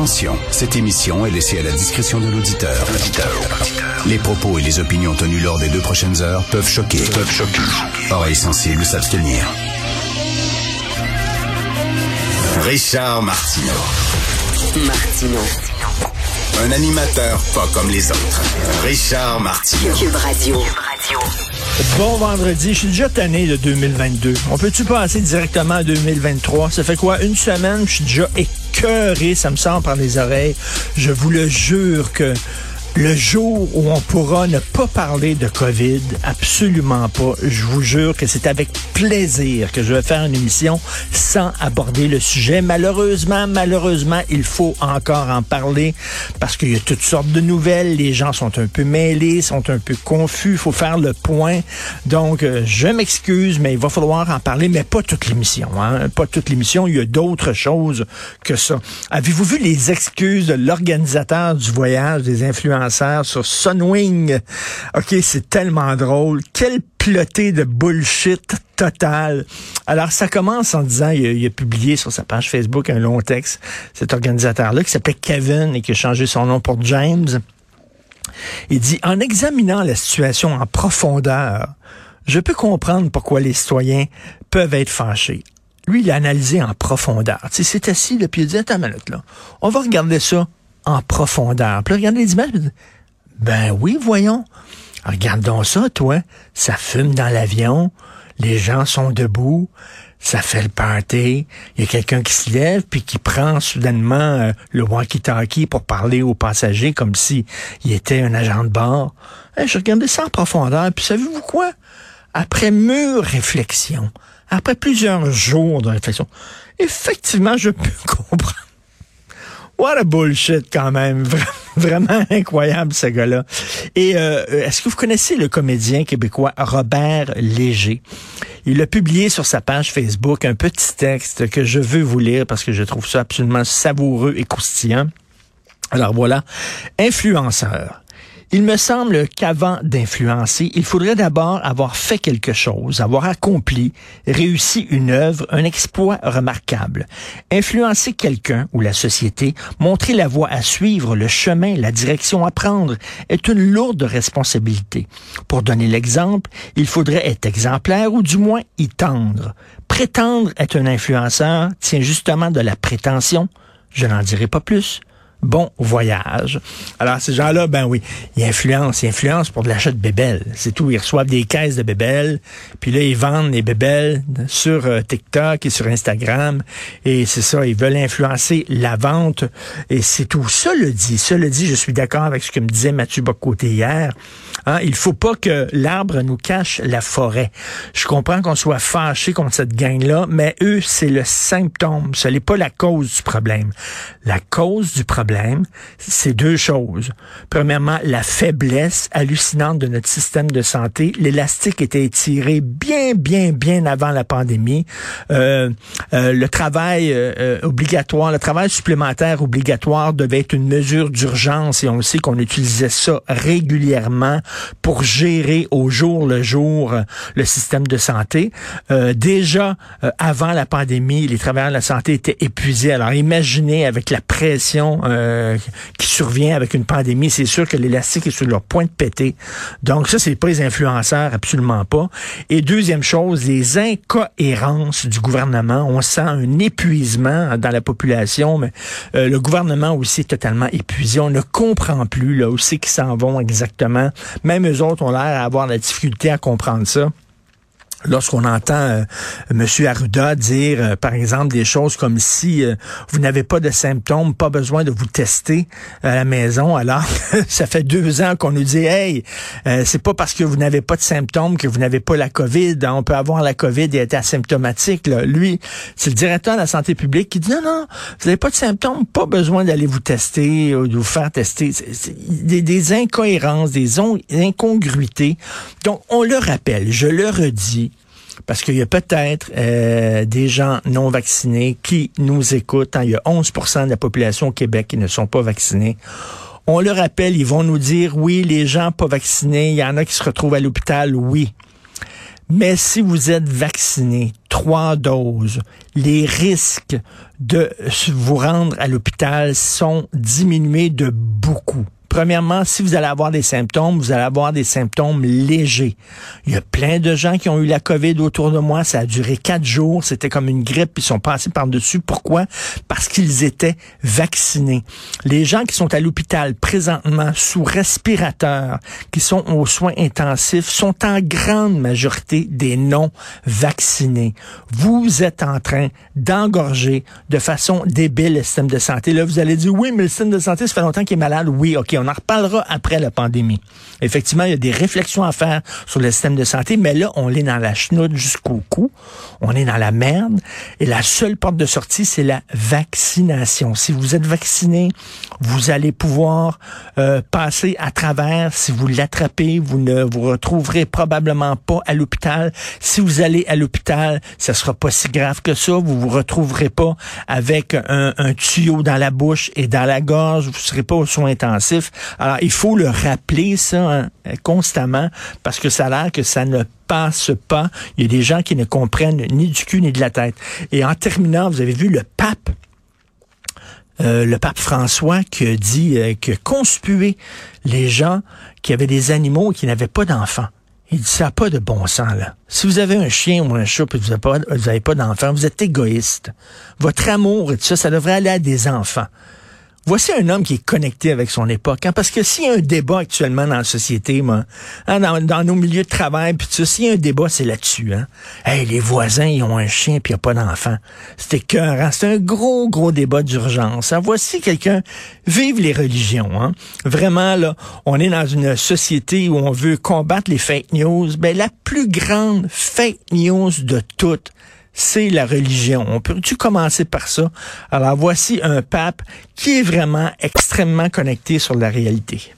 Attention, cette émission est laissée à la discrétion de l'auditeur. Les propos et les opinions tenues lors des deux prochaines heures peuvent choquer. Peuvent choquer. Oreilles sensibles s'abstenir. Richard Martineau. Martino. Un animateur pas comme les autres. Richard Martineau. Cube Radio. Bon vendredi, je suis déjà tanné de 2022. On peut-tu passer directement à 2023? Ça fait quoi? Une semaine, je suis déjà écœuré, ça me sort par les oreilles. Je vous le jure que le jour où on pourra ne pas parler de COVID, absolument pas. Je vous jure que c'est avec plaisir que je vais faire une émission sans aborder le sujet. Malheureusement, malheureusement, il faut encore en parler parce qu'il y a toutes sortes de nouvelles. Les gens sont un peu mêlés, sont un peu confus. Il faut faire le point. Donc, euh, je m'excuse, mais il va falloir en parler, mais pas toute l'émission. Hein? Pas toute l'émission. Il y a d'autres choses que ça. Avez-vous vu les excuses de l'organisateur du voyage des influenceurs? Sur Sunwing. OK, c'est tellement drôle. Quel ploté de bullshit total. Alors, ça commence en disant, il a, publié sur sa page Facebook un long texte, cet organisateur-là, qui s'appelait Kevin et qui a changé son nom pour James. Il dit, en examinant la situation en profondeur, je peux comprendre pourquoi les citoyens peuvent être fâchés. Lui, il a analysé en profondeur. Tu sais, c'est assis, là, puis il a dit, attends une minute, là. On va regarder ça en profondeur. Puis là, regardez les images. Ben oui, voyons. Regardons ça, toi. Ça fume dans l'avion. Les gens sont debout. Ça fait le party. Il y a quelqu'un qui se lève puis qui prend soudainement euh, le walkie-talkie pour parler aux passagers comme si il était un agent de bord. je regardais ça en profondeur. Puis savez-vous quoi? Après mûre réflexion, après plusieurs jours de réflexion, effectivement, je peux comprendre What a bullshit quand même. Vraiment incroyable ce gars-là. Et euh, est-ce que vous connaissez le comédien québécois Robert Léger? Il a publié sur sa page Facebook un petit texte que je veux vous lire parce que je trouve ça absolument savoureux et croustillant. Alors voilà, influenceur. Il me semble qu'avant d'influencer, il faudrait d'abord avoir fait quelque chose, avoir accompli, réussi une œuvre, un exploit remarquable. Influencer quelqu'un ou la société, montrer la voie à suivre, le chemin, la direction à prendre, est une lourde responsabilité. Pour donner l'exemple, il faudrait être exemplaire ou du moins y tendre. Prétendre être un influenceur tient justement de la prétention. Je n'en dirai pas plus bon voyage. Alors, ces gens-là, ben oui, ils influencent, ils influencent pour de l'achat de bébelles. C'est tout. Ils reçoivent des caisses de bébelles, puis là, ils vendent les bébelles sur euh, TikTok et sur Instagram. Et c'est ça, ils veulent influencer la vente. Et c'est tout. Ça le dit. Ça le dit, je suis d'accord avec ce que me disait Mathieu Bocoté hier. Hein, il faut pas que l'arbre nous cache la forêt. Je comprends qu'on soit fâché contre cette gang-là, mais eux, c'est le symptôme. Ce n'est pas la cause du problème. La cause du problème, c'est deux choses. Premièrement, la faiblesse hallucinante de notre système de santé. L'élastique était étiré bien, bien, bien avant la pandémie. Euh, euh, le travail euh, obligatoire, le travail supplémentaire obligatoire devait être une mesure d'urgence et on sait qu'on utilisait ça régulièrement pour gérer au jour le jour euh, le système de santé. Euh, déjà, euh, avant la pandémie, les travailleurs de la santé étaient épuisés. Alors imaginez avec la pression qui survient avec une pandémie, c'est sûr que l'élastique est sur leur point de péter. Donc ça, c'est pas les influenceurs, absolument pas. Et deuxième chose, les incohérences du gouvernement. On sent un épuisement dans la population, mais le gouvernement aussi est totalement épuisé. On ne comprend plus là aussi qu'ils s'en vont exactement. Même eux autres ont l'air d'avoir la difficulté à comprendre ça lorsqu'on entend euh, M. Arruda dire, euh, par exemple, des choses comme si euh, vous n'avez pas de symptômes, pas besoin de vous tester à la maison, alors ça fait deux ans qu'on nous dit, hey, c'est pas parce que vous n'avez pas de symptômes que vous n'avez pas la COVID. On peut avoir la COVID et être asymptomatique. Lui, c'est le directeur de la santé publique qui dit, non, non, vous n'avez pas de symptômes, pas besoin d'aller vous tester ou de vous faire tester. Des, des incohérences, des incongruités. Donc, on le rappelle, je le redis, parce qu'il y a peut-être euh, des gens non vaccinés qui nous écoutent. Hein. Il y a 11% de la population au Québec qui ne sont pas vaccinés. On le rappelle, ils vont nous dire, oui, les gens pas vaccinés, il y en a qui se retrouvent à l'hôpital, oui. Mais si vous êtes vacciné, trois doses, les risques de vous rendre à l'hôpital sont diminués de beaucoup. Premièrement, si vous allez avoir des symptômes, vous allez avoir des symptômes légers. Il y a plein de gens qui ont eu la COVID autour de moi. Ça a duré quatre jours. C'était comme une grippe. Ils sont passés par-dessus. Pourquoi? Parce qu'ils étaient vaccinés. Les gens qui sont à l'hôpital présentement sous respirateur, qui sont aux soins intensifs, sont en grande majorité des non-vaccinés. Vous êtes en train d'engorger de façon débile le système de santé. Là, vous allez dire, oui, mais le système de santé, ça fait longtemps qu'il est malade. Oui, OK, on en reparlera après la pandémie. Effectivement, il y a des réflexions à faire sur le système de santé, mais là, on est dans la chenoute jusqu'au cou. On est dans la merde. Et la seule porte de sortie, c'est la vaccination. Si vous êtes vacciné, vous allez pouvoir euh, passer à travers. Si vous l'attrapez, vous ne vous retrouverez probablement pas à l'hôpital. Si vous allez à l'hôpital, ça sera pas si grave que ça. Vous vous retrouverez pas avec un, un tuyau dans la bouche et dans la gorge. Vous serez pas aux soins intensifs. Alors, il faut le rappeler, ça, hein, constamment, parce que ça a l'air que ça ne passe pas. Il y a des gens qui ne comprennent ni du cul ni de la tête. Et en terminant, vous avez vu le pape euh, le pape François qui a dit euh, que conspuer les gens qui avaient des animaux et qui n'avaient pas d'enfants. Il dit ça n'a pas de bon sens là. Si vous avez un chien ou un chat et vous n'avez pas, vous avez pas d'enfants, vous êtes égoïste. Votre amour et tout ça, ça devrait aller à des enfants. Voici un homme qui est connecté avec son époque. Hein, parce que s'il y a un débat actuellement dans la société, moi, hein, dans, nos milieux de travail, puis s'il y a un débat, c'est là-dessus. Hein. Hey, les voisins, ils ont un chien puis il n'y a pas d'enfant. C'était cœur. C'est un gros, gros débat d'urgence. Hein. Voici quelqu'un, vive les religions. Vraiment, là, on est dans une société où on veut combattre les fake news. Ben, la plus grande fake news de toutes, c'est la religion. On peut-tu commencer par ça? Alors voici un pape qui est vraiment extrêmement connecté sur la réalité.